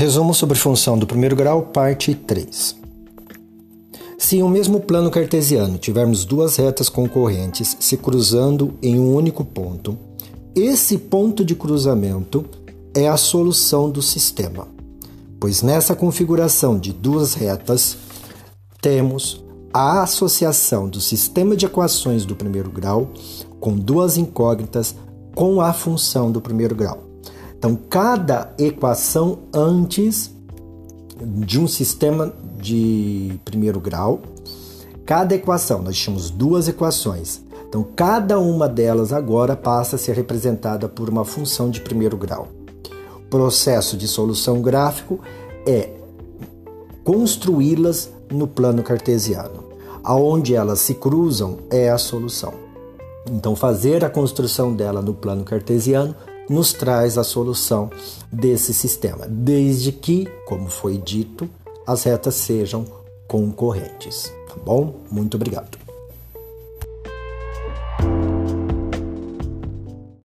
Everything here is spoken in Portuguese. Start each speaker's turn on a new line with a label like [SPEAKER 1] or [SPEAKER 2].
[SPEAKER 1] Resumo sobre função do primeiro grau, parte 3. Se em um mesmo plano cartesiano tivermos duas retas concorrentes se cruzando em um único ponto, esse ponto de cruzamento é a solução do sistema, pois nessa configuração de duas retas temos a associação do sistema de equações do primeiro grau com duas incógnitas com a função do primeiro grau. Então, cada equação antes de um sistema de primeiro grau, cada equação, nós tínhamos duas equações. Então, cada uma delas agora passa a ser representada por uma função de primeiro grau. O processo de solução gráfico é construí-las no plano cartesiano. Aonde elas se cruzam é a solução. Então, fazer a construção dela no plano cartesiano nos traz a solução desse sistema, desde que, como foi dito, as retas sejam concorrentes. Tá bom? Muito obrigado.